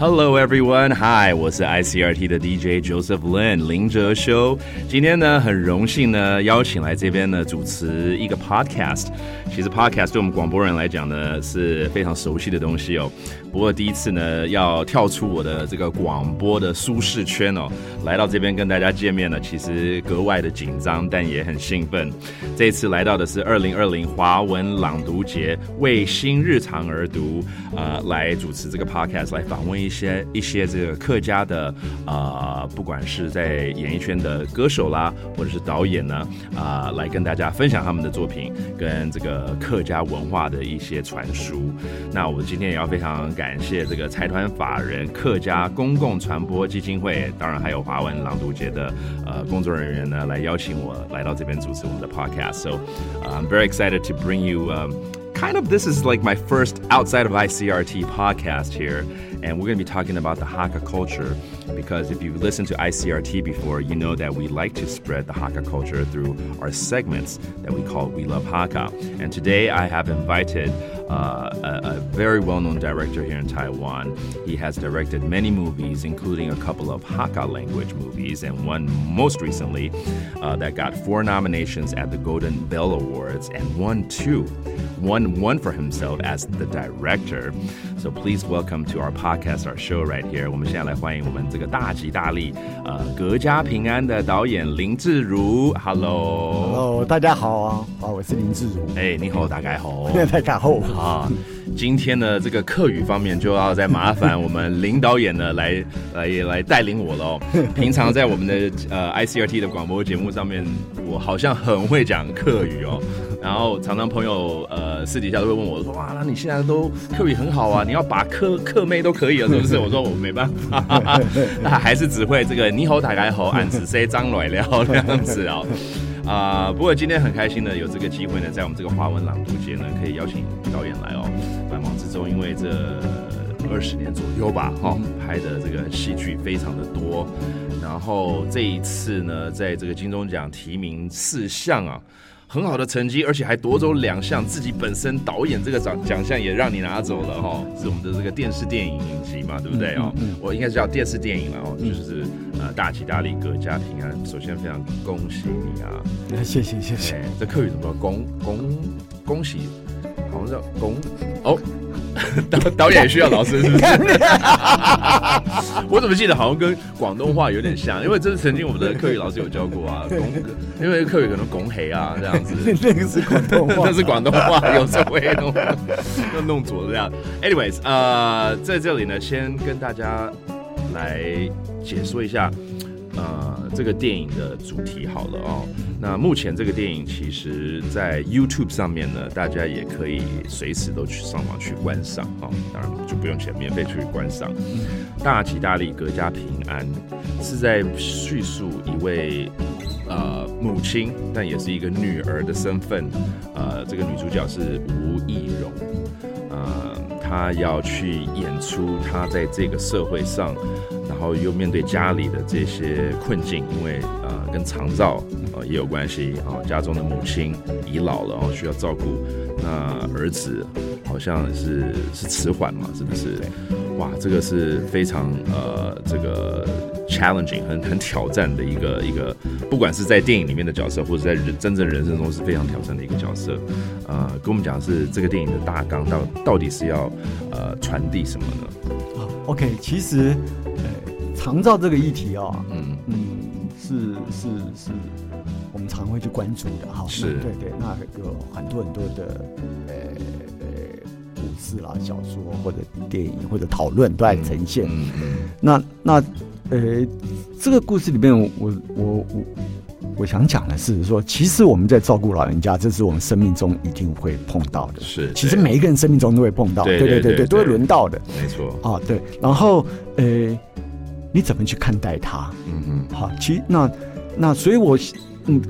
Hello everyone, Hi，我是 ICRT 的 DJ Joseph Lin 林哲修。今天呢，很荣幸呢，邀请来这边呢主持一个 podcast。其实 podcast 对我们广播人来讲呢是非常熟悉的东西哦。不过第一次呢，要跳出我的这个广播的舒适圈哦，来到这边跟大家见面呢，其实格外的紧张，但也很兴奋。这次来到的是二零二零华文朗读节，为新日常而读，呃，来主持这个 podcast，来访问一些一些这个客家的呃，不管是在演艺圈的歌手啦，或者是导演呢，啊，来跟大家分享他们的作品跟这个客家文化的一些传输。那我今天也要非常。感谢这个财团法人客家公共传播基金会，当然还有华文朗读节的呃工作人员呢，来邀请我来到这边主持我们的 podcast。So I'm very excited to bring you. Um, kind of this is like my first outside of ICRT podcast here, and we're going to be talking about the Hakka culture because if you've listened to ICRT before, you know that we like to spread the Hakka culture through our segments that we call We Love Hakka. And today I have invited uh, a, a, very well known director here in Taiwan. He has directed many movies, including a couple of Hakka language movies, and one most recently uh, that got four nominations at the Golden Bell Awards and won two. Won one for himself as the director. So please welcome to our podcast, our show right here. 我们现在来欢迎我们这个大吉大利，呃，格家平安的导演林志儒。Hello，Hello，大家好啊，啊，我是林志儒。哎，你好，大家好，大家好。 啊，今天呢，这个课语方面就要再麻烦我们林导演呢来来也来带领我喽。平常在我们的呃 ICRT 的广播节目上面，我好像很会讲课语哦。然后常常朋友呃私底下都会问我说哇，那你现在都课语很好啊，你要把课课妹都可以了是不是？我说我没办法，那 还是只会这个你好打开好，俺只谁张来了这样子哦。啊，不过今天很开心呢有这个机会呢，在我们这个华文朗读节呢，可以邀请导演来哦。百忙之中，因为这二十年左右吧，哈，拍的这个戏剧非常的多。然后这一次呢，在这个金钟奖提名四项啊。很好的成绩，而且还夺走两项，自己本身导演这个奖奖项也让你拿走了哈，是我们的这个电视电影影集嘛，对不对哦？我应该是叫电视电影了哦，就是呃大吉大利，各家平安。首先非常恭喜你啊！谢谢谢谢。这客语怎么恭恭恭喜？好像叫恭哦。导导演需要老师是不是？我怎么记得好像跟广东话有点像，因为这是曾经我们的课语老师有教过啊。拱，因为课语可能拱黑啊这样子。那个是广东话，那是广东话，有时候会弄又弄错这样。Anyways，呃，在这里呢，先跟大家来解说一下。呃，这个电影的主题好了哦。那目前这个电影其实，在 YouTube 上面呢，大家也可以随时都去上网去观赏哦。当然就不用钱，免费去观赏。大吉大利，阖家平安，是在叙述一位呃母亲，但也是一个女儿的身份。呃，这个女主角是吴亦荣，呃，她要去演出她在这个社会上。然后又面对家里的这些困境，因为呃跟长照呃也有关系啊，家中的母亲已老了，然后需要照顾，那儿子好像是是迟缓嘛，是不是？哇，这个是非常呃这个 challenging 很很挑战的一个一个，不管是在电影里面的角色，或者在人真正人生中是非常挑战的一个角色。呃，跟我们讲是这个电影的大纲到到底是要呃传递什么呢？好，OK，其实。长照这个议题啊，嗯嗯，是是是，我们常会去关注的哈。是，对对，那有很多很多的呃呃故事啦、小说或者电影或者讨论都在呈现。嗯嗯。那那呃，这个故事里面，我我我我想讲的是说，其实我们在照顾老人家，这是我们生命中一定会碰到的。是，其实每一个人生命中都会碰到，对对对对，都会轮到的。没错。啊，对，然后呃。你怎么去看待它？嗯嗯，好，其实那那所以，我嗯，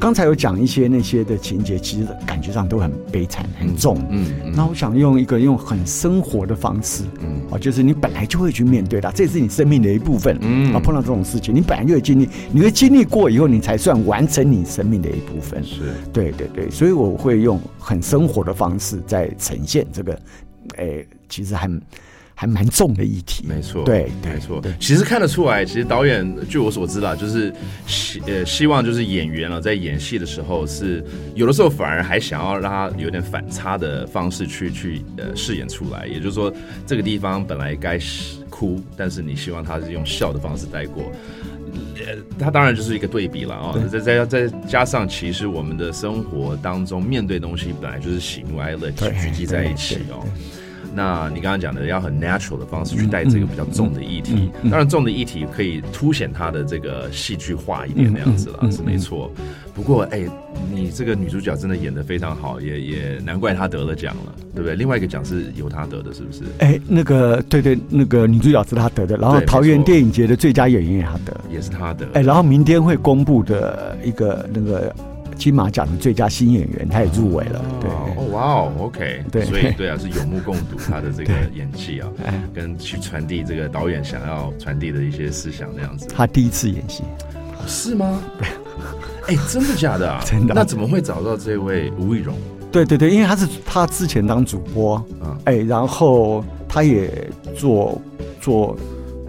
刚才有讲一些那些的情节，其实感觉上都很悲惨、很重。嗯嗯，那我想用一个用很生活的方式，嗯啊，就是你本来就会去面对它，这也是你生命的一部分。嗯啊，碰到这种事情，你本来就会经历，你会经历过以后，你才算完成你生命的一部分。是，对对对，所以我会用很生活的方式在呈现这个，诶，其实很。还蛮重的议题。没错，对，没错。其实看得出来，其实导演据我所知啦，就是希呃希望就是演员啊，在演戏的时候是有的时候反而还想要让他有点反差的方式去去呃饰演出来。也就是说，这个地方本来该哭，但是你希望他是用笑的方式带过。呃，它当然就是一个对比了啊！再再再加上，其实我们的生活当中面对东西本来就是喜怒哀乐聚集在一起哦。那你刚刚讲的要很 natural 的方式去带这个比较重的议题，当然重的议题可以凸显它的这个戏剧化一点那样子了，是没错。不过，哎，你这个女主角真的演的非常好，也也难怪她得了奖了，对不对？另外一个奖是由她得的，是不是？哎，那个对对，那个女主角是她得的，然后桃园电影节的最佳演员也她得，也是她得。哎，然后明天会公布的一个那个。金马奖的最佳新演员，他也入围了。对，哦，哇哦，OK，对，所以对啊，是有目共睹他的这个演技啊，跟去传递这个导演想要传递的一些思想那样子。他第一次演戏，是吗？哎，真的假的啊？真的？那怎么会找到这位吴以荣？对对对，因为他是他之前当主播，嗯，哎，然后他也做做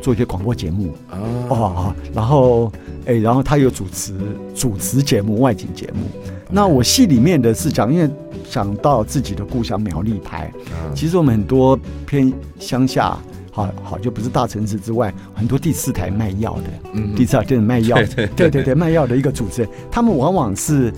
做一些广播节目啊，哦，然后。哎，然后他有主持主持节目外景节目。那我戏里面的是讲，因为想到自己的故乡苗栗拍，其实我们很多偏乡下，好好就不是大城市之外，很多第四台卖药的，嗯第四台就是卖药，对对对，卖药的一个主持人，他们往往是。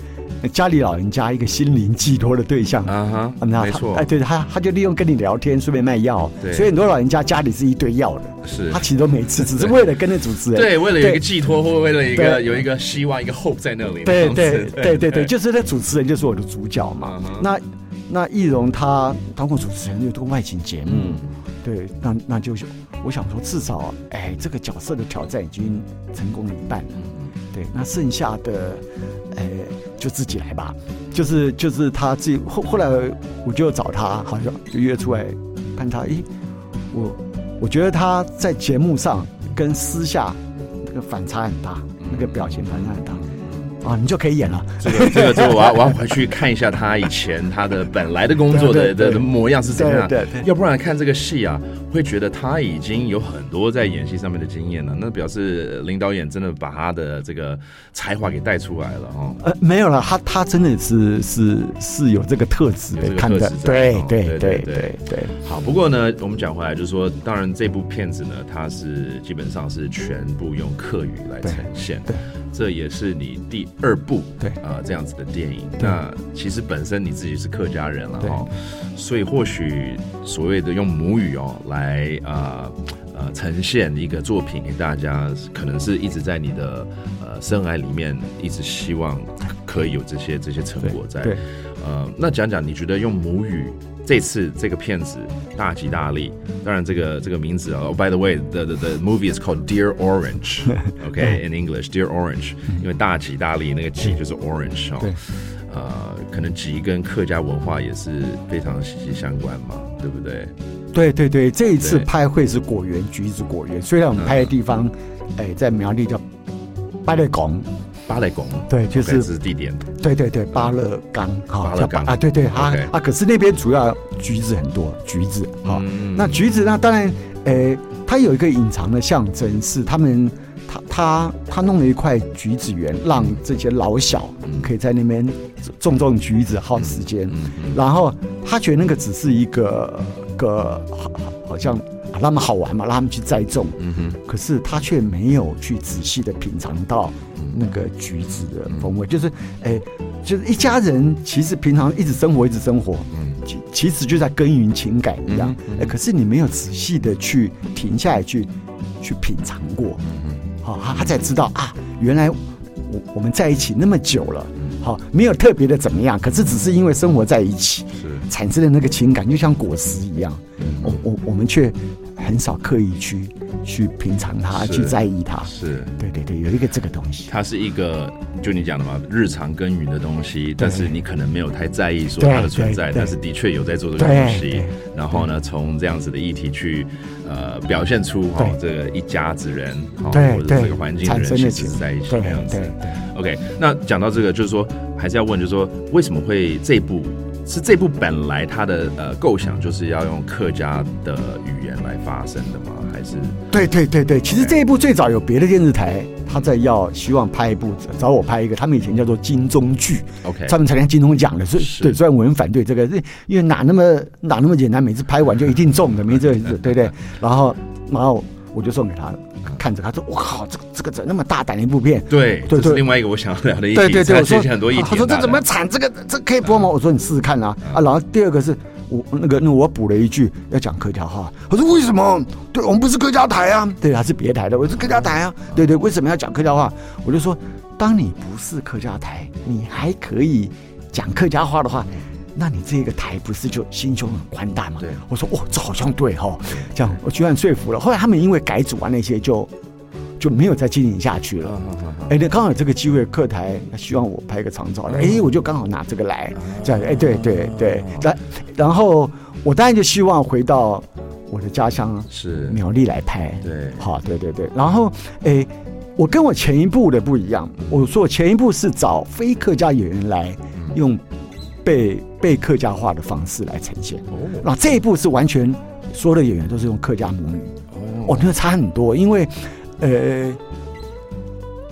家里老人家一个心灵寄托的对象。啊哈，没错，哎，对他，他就利用跟你聊天，顺便卖药，对，所以很多老人家家里是一堆药的，是，他其实都没吃，只是为了跟那主持人，对，为了有一个寄托，或为了一个有一个希望，一个 hope 在那里，对对对。对对，就是那主持人就是我的主角嘛。那那易容他当过主持人，又做外景节目，对，那那就是我想说，至少哎，这个角色的挑战已经成功了一半了，对，那剩下的。哎，就自己来吧，就是就是他自己后后来我就找他，好像就约出来看他。咦，我我觉得他在节目上跟私下那个反差很大，那个表情反差很大。啊，你就可以演了。这个这个这个，我要我要回去看一下他以前他的本来的工作的的模样是怎样。对，要不然看这个戏啊，会觉得他已经有很多在演戏上面的经验了。那表示林导演真的把他的这个才华给带出来了哦。呃，没有了，他他真的是是是有这个特质的，看的。对对对对对。好，不过呢，我们讲回来就是说，当然这部片子呢，它是基本上是全部用客语来呈现。对。这也是你第二部对啊这样子的电影。那其实本身你自己是客家人了哈，所以或许所谓的用母语哦来啊呃呈现一个作品给大家，可能是一直在你的呃生涯里面一直希望可以有这些这些成果在。呃，那讲讲你觉得用母语？这次这个片子大吉大利，当然这个这个名字啊，By the way，the the the movie is called Dear Orange，OK，in English，Dear Orange，因为大吉大利那个吉就是 Orange 哦，呃，可能吉跟客家文化也是非常息息相关嘛，对不对？对对对，这一次拍会是果园橘子果园，虽然我们拍的地方，哎，在苗栗叫八里港。巴勒港，对，就是是地点。对对对，巴勒冈，哈，叫巴啊，对对啊啊，可是那边主要橘子很多，橘子，哈，那橘子那当然，诶，它有一个隐藏的象征是他们，他他他弄了一块橘子园，让这些老小可以在那边种种橘子，耗时间。然后他觉得那个只是一个个好好像让他们好玩嘛，让他们去栽种。嗯哼，可是他却没有去仔细的品尝到。那个橘子的风味，就是，哎，就是一家人其实平常一直生活，一直生活，嗯，其其实就在耕耘情感一样，哎，可是你没有仔细的去停下来去去品尝过，嗯好，他他才知道啊，原来我我们在一起那么久了，好，没有特别的怎么样，可是只是因为生活在一起，是。产生的那个情感，就像果实一样，我我我们却很少刻意去。去品尝它，去在意它，是对对对，有一个这个东西，它是一个就你讲的嘛，日常耕耘的东西，但是你可能没有太在意说它的存在，但是的确有在做这个东西。然后呢，从这样子的议题去呃表现出哈这个一家子人，对或者这个环境的人其实在一起样子。OK，那讲到这个，就是说还是要问，就是说为什么会这部？是这部本来它的呃构想就是要用客家的语言来发声的吗？还是？对对对对，其实这一部最早有别的电视台他在要希望拍一部找我拍一个，他们以前叫做金钟剧，OK，他们参加金钟奖的，所以对，虽然我很反对这个，因为哪那么哪那么简单，每次拍完就一定中的，没这事，对不对？然后然后我就送给他。看着他说：“我靠，这个这个怎那么大胆的一部片？对，这是另外一个我想要聊的议题。对对对，我说很多议题。他说这怎么产？这个这可以播吗？我说你试试看啊啊！然后第二个是我那个那我补了一句要讲客家话。我说为什么？对我们不是客家台啊？对，他是别台的，我是客家台啊。对对，为什么要讲客家话？我就说，当你不是客家台，你还可以讲客家话的话。”那你这个台不是就心胸很宽大吗？对，我说哦，这好像对哈，这样我居然说服了。后来他们因为改组啊那些，就就没有再经营下去了。哎，那刚好有这个机会，客台希望我拍个长照，哎，我就刚好拿这个来，这样哎，对对对，然然后我当然就希望回到我的家乡是。苗栗来拍，对，好，对对对，然后哎，我跟我前一部的不一样，我说前一部是找非客家演员来用。被被客家化的方式来呈现，那这一部是完全所有的演员都是用客家母语，哦，那差很多，因为呃，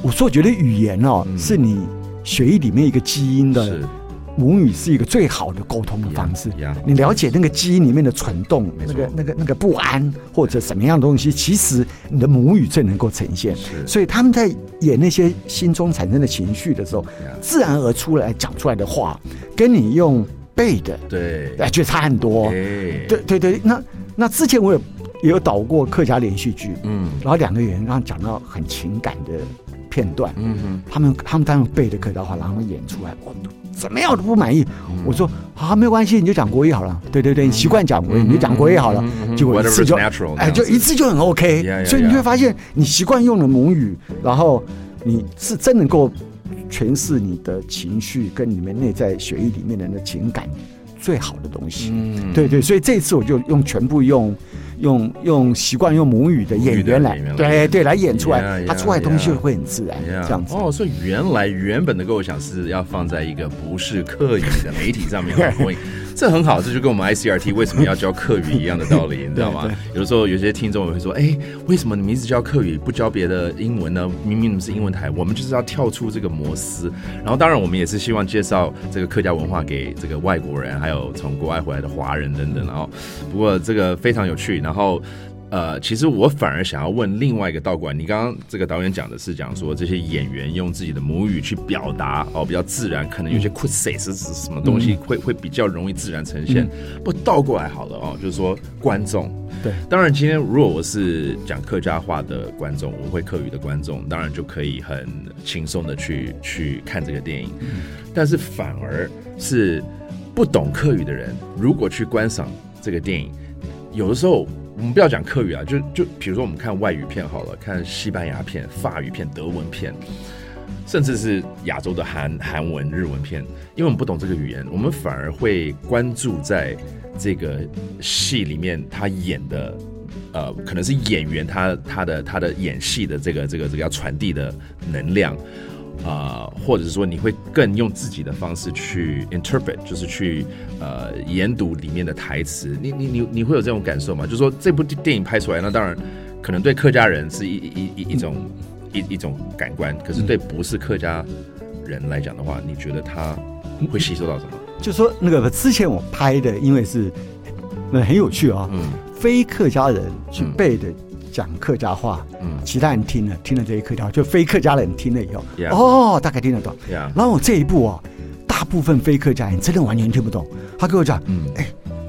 我说觉得语言哦，是你血液里面一个基因的。母语是一个最好的沟通的方式。你了解那个基因里面的蠢动，那个、那个、那个不安或者什么样的东西，其实你的母语最能够呈现。所以他们在演那些心中产生的情绪的时候，自然而出来讲出来的话，跟你用背的，对，哎，就差很多。对。对对，那那之前我有也有导过客家连续剧，嗯，然后两个人让讲到很情感的片段，嗯哼，他们他们当然背的客家话，然后演出来，我。怎么样都不满意，我说好没有关系，你就讲国语好了。对对对，你习惯讲国语，你就讲国语好了。结果一次就哎，就一次就很 OK。所以你会发现，你习惯用的母语，然后你是真能够诠释你的情绪跟你们内在血液里面的那情感最好的东西。对对，所以这次我就用全部用。用用习惯用母语的演员来，对对来演出来，他出来东西会很自然，这样子。哦，所以原来原本的构想是要放在一个不是刻意的媒体上面播。这很好，这就跟我们 ICRT 为什么要教客语一样的道理，你知道吗？有的时候有些听众也会说：“哎，为什么你们一直教客语，不教别的英文呢？明明你们是英文台，我们就是要跳出这个模式。”然后，当然我们也是希望介绍这个客家文化给这个外国人，还有从国外回来的华人等等。然后，不过这个非常有趣。然后。呃，其实我反而想要问另外一个道馆，你刚刚这个导演讲的是讲说这些演员用自己的母语去表达哦，比较自然，可能有些 q u i s say 是是什么东西会会比较容易自然呈现。不倒过来好了哦，就是说观众对，当然今天如果我是讲客家话的观众，我会客语的观众，当然就可以很轻松的去去看这个电影。但是反而是不懂客语的人，如果去观赏这个电影，有的时候。我们不要讲客语啊，就就比如说我们看外语片好了，看西班牙片、法语片、德文片，甚至是亚洲的韩韩文、日文片，因为我们不懂这个语言，我们反而会关注在这个戏里面他演的，呃，可能是演员他他的他的演戏的这个这个这个要传递的能量。啊，或者是说你会更用自己的方式去 interpret，就是去呃研读里面的台词。你你你你会有这种感受吗？就是说这部电影拍出来，那当然可能对客家人是一一一一种一一种感官，可是对不是客家人来讲的话，你觉得他会吸收到什么？就说那个之前我拍的，因为是那很有趣啊，嗯，非客家人去背的。讲客家话，嗯，其他人听了听了这些客家话，就非客家人听了以后，哦，大概听得懂。然后我这一步啊，大部分非客家人真的完全听不懂。他跟我讲，嗯，哎，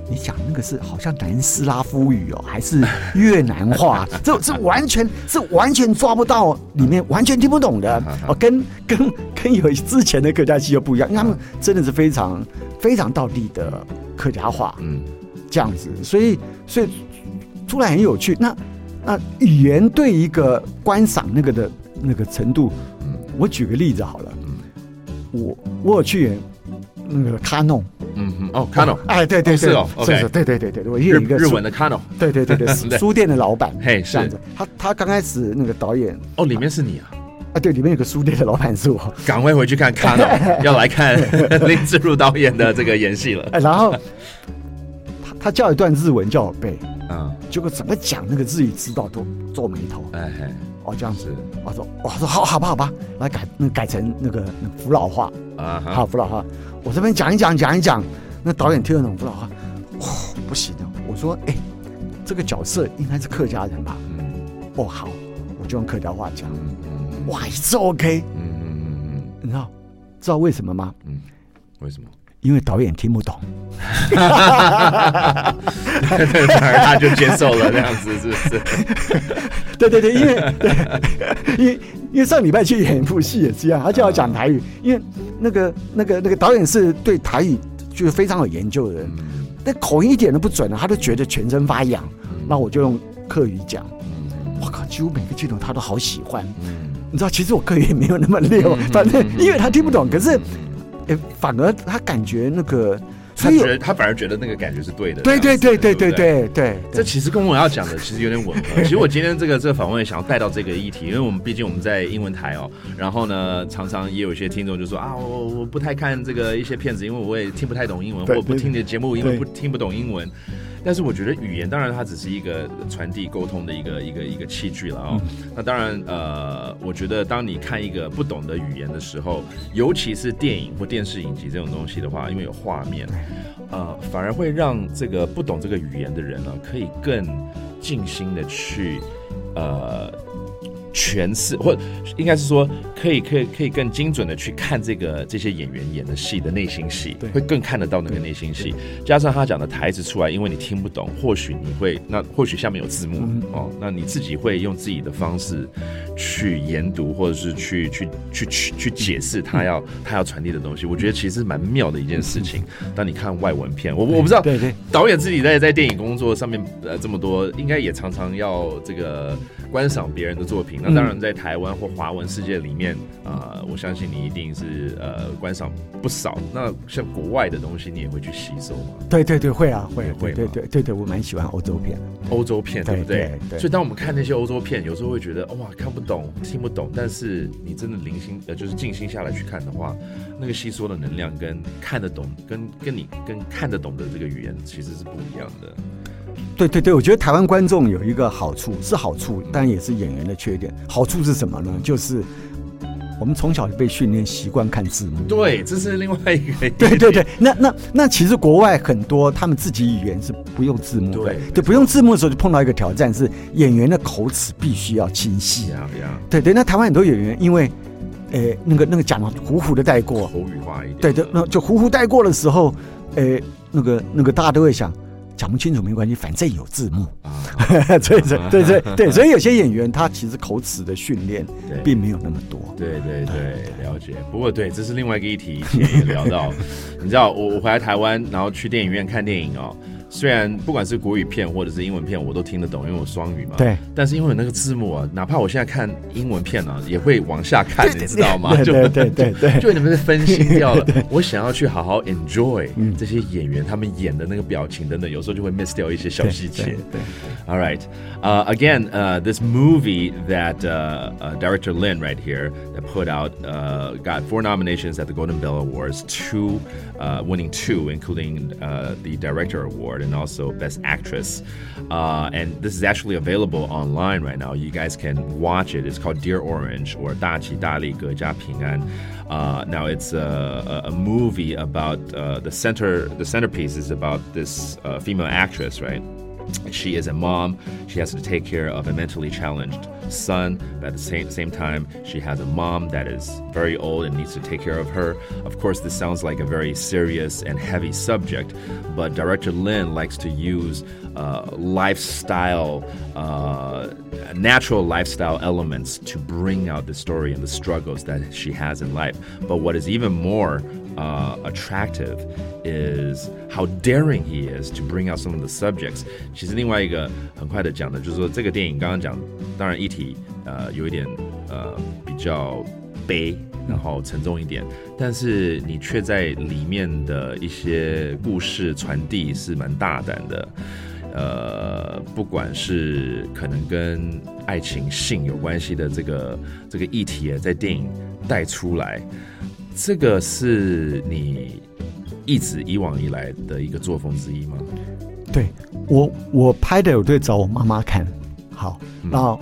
你讲那个是好像南斯拉夫语哦，还是越南话？这这完全是完全抓不到里面，完全听不懂的。哦，跟跟跟有之前的客家戏又不一样，因为他们真的是非常非常道地的客家话，嗯，这样子，所以所以出来很有趣。那那语言对一个观赏那个的那个程度，我举个例子好了，我我有去演那个卡农，嗯嗯哦卡农，哎对对是哦是对对对对，我演一个日文的卡农，对对对对书店的老板，嘿这样子，他他刚开始那个导演，哦里面是你啊，啊，对，里面有个书店的老板是我，赶快回去看卡诺，要来看 林志儒导演的这个演戏了。哎，然后他他叫一段日文叫我背，嗯，结果怎么讲那个日语知道都皱眉头，哎嘿，哦这样子，我说我说好好吧好吧，来改那改成那个福老话。啊，好福老话，我这边讲一讲讲一讲，那导演听得懂福老话，哇不行的，我说哎，这个角色应该是客家人吧？嗯，哦好，我就用客家话讲。嗯嗯哇，一次 OK，嗯嗯嗯嗯，你知道知道为什么吗？嗯，为什么？因为导演听不懂，反而他就接受了这样子，是不是？对对对，因为因为因为上礼拜去演一部戏也是一样，他就要讲台语，因为那个那个那个导演是对台语就是非常有研究的人，但口音一点都不准了，他都觉得全身发痒，那我就用客语讲，我靠，几乎每个镜头他都好喜欢。你知道，其实我课也没有那么溜，反正因为他听不懂，可是，哎，反而他感觉那个，他觉得他反而觉得那个感觉是对的。对对对对对对对，这其实跟我要讲的其实有点吻合。其实我今天这个这个访问想要带到这个议题，因为我们毕竟我们在英文台哦，然后呢，常常也有一些听众就说啊，我我不太看这个一些片子，因为我也听不太懂英文，或不听你的节目，因为不听不懂英文。但是我觉得语言当然它只是一个传递沟通的一个一个一个器具了啊。那当然呃，我觉得当你看一个不懂的语言的时候，尤其是电影或电视影集这种东西的话，因为有画面，呃，反而会让这个不懂这个语言的人呢，可以更静心的去呃。诠释，或应该是说，可以可以可以更精准的去看这个这些演员演的戏的内心戏，会更看得到那个内心戏。加上他讲的台词出来，因为你听不懂，或许你会那或许下面有字幕哦，那你自己会用自己的方式去研读，或者是去去去去去解释他要他要传递的东西。我觉得其实蛮妙的一件事情。当你看外文片，我我不知道，对对，导演自己在在电影工作上面呃这么多，应该也常常要这个观赏别人的作品。那当然，在台湾或华文世界里面，呃，我相信你一定是呃观赏不少。那像国外的东西，你也会去吸收吗？对对对，会啊，会会，对对对对，我蛮喜欢欧洲片，欧洲片对不对？所以当我们看那些欧洲片，有时候会觉得哇，看不懂，听不懂。但是你真的零星呃，就是静心下来去看的话，那个吸收的能量跟看得懂，跟跟你跟看得懂的这个语言其实是不一样的。对对对，我觉得台湾观众有一个好处是好处，但也是演员的缺点。好处是什么呢？就是我们从小就被训练习惯看字幕。对，这是另外一个。对对对，那那那其实国外很多他们自己语言是不用字幕的。对，不用字幕的时候就碰到一个挑战，是演员的口齿必须要清晰。啊对对，那台湾很多演员因为，诶，那个那个讲的糊糊的带过，口语化一点。对对，那就糊糊带过的时候，诶，那个那个大家都会想。讲不清楚没关系，反正有字幕啊。对对对，所以有些演员他其实口齿的训练并没有那么多。对对对，了解。不过，对，这是另外一个议题，也聊到。你知道，我我回来台湾，然后去电影院看电影哦。虽然不管是国语片或者是英文片，我都听得懂，因为我双语嘛。对。但是因为有那个字幕啊，哪怕我现在看英文片呢，也会往下看，你知道吗？对对对对，就你们是分心掉了。我想要去好好 enjoy 这些演员他们演的那个表情等等，有时候就会 miss 掉一些小细节。对。All right. Uh, again, uh, this movie that uh, uh, director Lin right here that put out uh, got four nominations at the Golden Bell Awards, two uh, winning two, including uh, the director award. Award and also Best Actress. Uh, and this is actually available online right now. You guys can watch it. It's called Dear Orange or 大吉大利各家平安. Uh, now it's a, a movie about uh, the center. The centerpiece is about this uh, female actress, right? She is a mom. She has to take care of a mentally challenged son, but at the same, same time, she has a mom that is very old and needs to take care of her. Of course, this sounds like a very serious and heavy subject, but director Lin likes to use uh, lifestyle, uh, natural lifestyle elements to bring out the story and the struggles that she has in life. But what is even more uh, attractive is how daring he is to bring out some of the subjects。其实另外一个很快的讲的就是说，这个电影刚刚讲，当然议题呃有一点呃比较悲，然后沉重一点，但是你却在里面的一些故事传递是蛮大胆的。呃，不管是可能跟爱情、性有关系的这个这个议题，在电影带出来，这个是你一直以往以来的一个作风之一吗？对我，我拍的我都会找我妈妈看，好，然后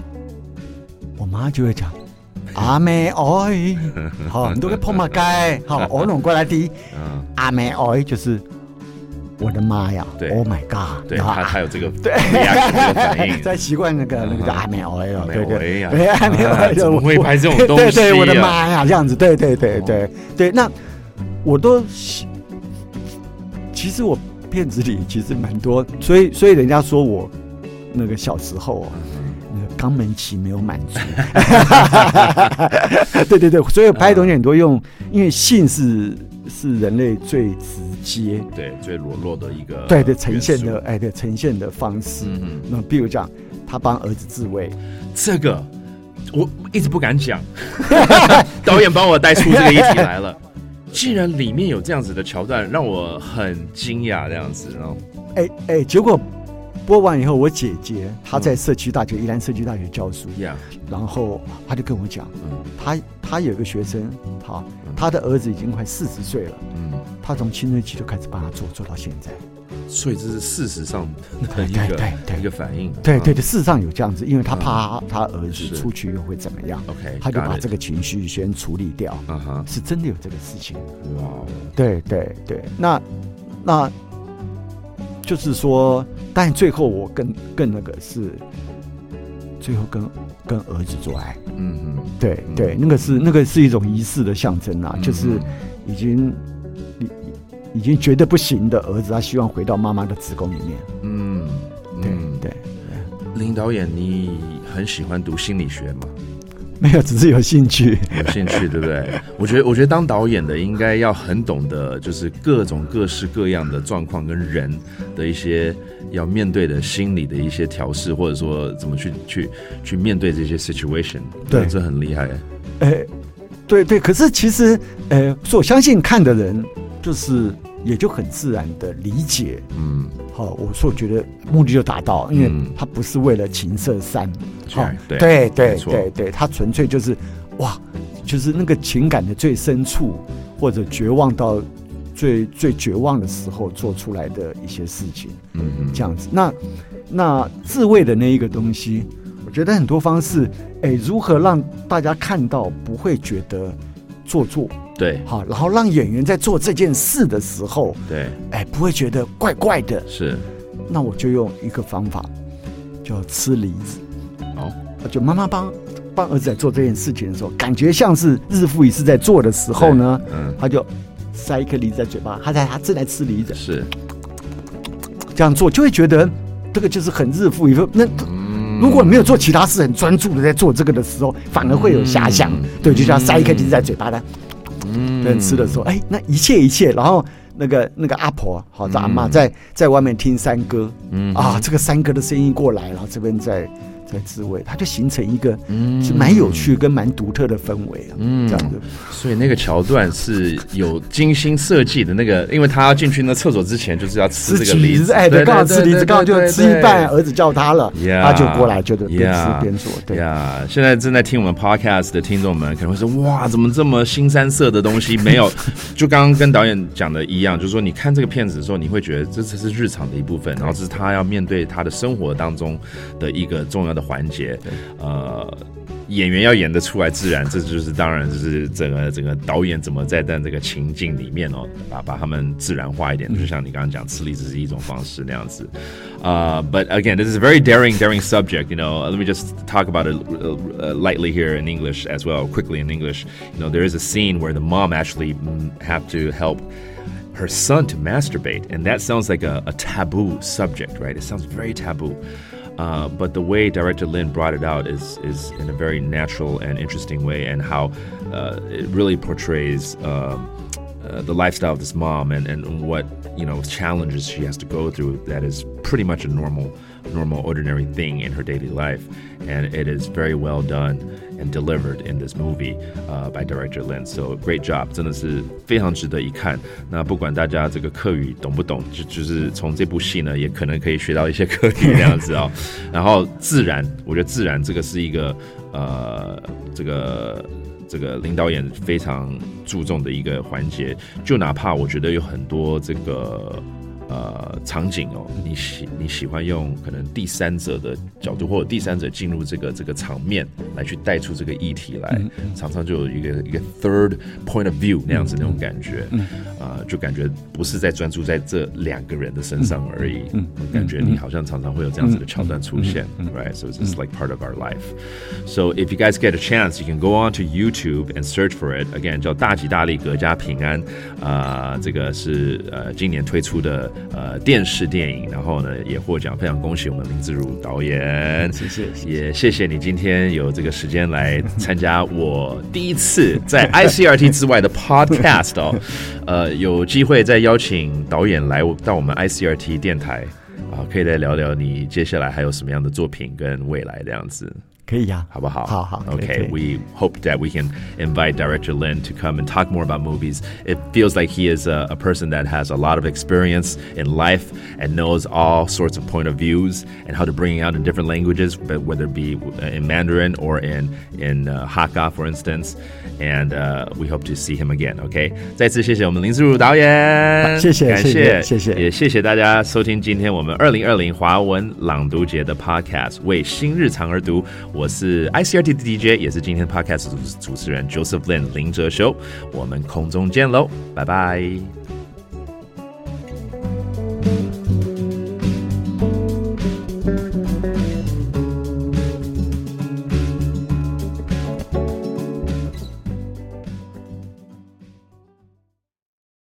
我妈就会讲。阿妹爱，好，你都该碰马街，好，我弄过来的。阿妹爱就是我的妈呀，Oh my God，对他他有这个 对。反应，在习惯那个那个阿妹爱了，对对对，阿妹爱怎么会拍这种东西？对对，我的妈呀，这样子，对对对对对，那我都其实我片子里其实蛮多，所以所以人家说我那个小时候。肛门期没有满足，对对对，所以拍东西很多用，因为性是是人类最直接、对最裸露的一个对对呈现的哎对呈现的方式。嗯那比如讲，他帮儿子自慰，这个我一直不敢讲，导演帮我带出这个议题来了。既然里面有这样子的桥段，让我很惊讶，这样子，然后哎哎，结果。播完以后，我姐姐她在社区大学，宜兰社区大学教书，然后她就跟我讲，她她有个学生，好，她的儿子已经快四十岁了，嗯，她从青春期就开始帮他做，做到现在，所以这是事实上的一个一个反应，对对对，事实上有这样子，因为他怕他儿子出去又会怎么样，OK，他就把这个情绪先处理掉，嗯哼，是真的有这个事情，哇，对对对，那那。就是说，但最后我更更那个是，最后跟跟儿子做爱，嗯嗯，对对，那个是那个是一种仪式的象征啊，就是已经已已经觉得不行的儿子，他希望回到妈妈的子宫里面，嗯，对对。林导演，你很喜欢读心理学吗？没有，只是有兴趣，有兴趣，对不对？我觉得，我觉得当导演的应该要很懂得，就是各种各式各样的状况跟人的一些要面对的心理的一些调试，或者说怎么去去去面对这些 situation。对，这很厉害。哎，对对，可是其实，呃，我相信看的人就是。也就很自然的理解，嗯，好，我说我觉得目的就达到，因为他不是为了情色三，好，对对对对对，他纯粹就是哇，就是那个情感的最深处，或者绝望到最最绝望的时候做出来的一些事情，嗯嗯，这样子。那那自慰的那一个东西，我觉得很多方式，哎，如何让大家看到不会觉得做作。对，好，然后让演员在做这件事的时候，对，哎，不会觉得怪怪的。是，那我就用一个方法，叫吃梨子。哦，就妈妈帮帮儿子在做这件事情的时候，感觉像是日复一日在做的时候呢，嗯，他就塞一颗梨子在嘴巴，他在他正在吃梨子，是这样做，就会觉得这个就是很日复一日。那如果没有做其他事，很专注的在做这个的时候，反而会有遐想。对，就像塞一颗梨子在嘴巴的。嗯，人吃的时候，哎，那一切一切，然后那个那个阿婆，好，这阿妈在在外面听山歌，嗯啊，这个山歌的声音过来，然后这边在。在滋味，它就形成一个是蛮有趣跟蛮独特的氛围啊，这样子。所以那个桥段是有精心设计的，那个因为他要进去那厕所之前就是要吃这个梨子，哎，对，刚好吃梨子，刚好就吃一半，儿子叫他了，他就过来，就边吃边做。对呀，现在正在听我们 podcast 的听众们可能会说，哇，怎么这么新三色的东西？没有，就刚刚跟导演讲的一样，就是说你看这个片子的时候，你会觉得这只是日常的一部分，然后这是他要面对他的生活当中的一个重要。的环节，呃，演员要演得出来自然，这就是当然，就是整个整个导演怎么在在这个情境里面哦，把把他们自然化一点，就像你刚刚讲，吃力只是一种方式那样子。Uh, but again, this is a very daring, daring subject. You know, let me just talk about it uh, lightly here in English as well, quickly in English. You know, there is a scene where the mom actually have to help her son to masturbate, and that sounds like a, a taboo subject, right? It sounds very taboo. Uh, but the way director Lin brought it out is is in a very natural and interesting way, and how uh, it really portrays um, uh, the lifestyle of this mom and, and what you know challenges she has to go through. That is pretty much a normal normal, ordinary thing in her daily life. And it is very well done and delivered in this movie uh, by director Lin. So great job，真的是非常值得一看。那不管大家这个课语懂不懂，就就是从这部戏呢，也可能可以学到一些课语这样子哦。然后自然，我觉得自然这个是一个呃，这个这个领导演非常注重的一个环节。就哪怕我觉得有很多这个。呃，场景哦，你喜你喜欢用可能第三者的角度，或者第三者进入这个这个场面来去带出这个议题来，常常就有一个一个 third point of view 那样子那种感觉，啊，就感觉不是在专注在这两个人的身上而已，感觉你好像常常会有这样子的桥段出现，right？So it's like part of our life. So if you guys get a chance, you can go on to YouTube and search for it. Again，叫大吉大利，阖家平安。啊，这个是呃今年推出的。呃，电视电影，然后呢也获奖，非常恭喜我们林志儒导演，谢谢，也谢谢你今天有这个时间来参加我第一次在 ICRT 之外的 Podcast 哦，呃，有机会再邀请导演来到我们 ICRT 电台啊，可以来聊聊你接下来还有什么样的作品跟未来这样子。可以呀，好不好？好好，Okay. We hope that we can invite Director Lin to come and talk more about movies. It feels like he is a, a, person that has a lot of experience in life and knows all sorts of point of views and how to bring it out in different languages, but whether it be in Mandarin or in in uh, Hakka, for instance. And uh, we hope to see him again. OK，再次谢谢我们林志儒导演，谢谢，感谢，谢谢，也谢谢大家收听今天我们二零二零华文朗读节的 Podcast，为新日常而读。 我是 ICRT 的 DJ，也是今天的 Podcast 主主持人 Joseph Lin 林哲修。我们空中见喽，拜拜。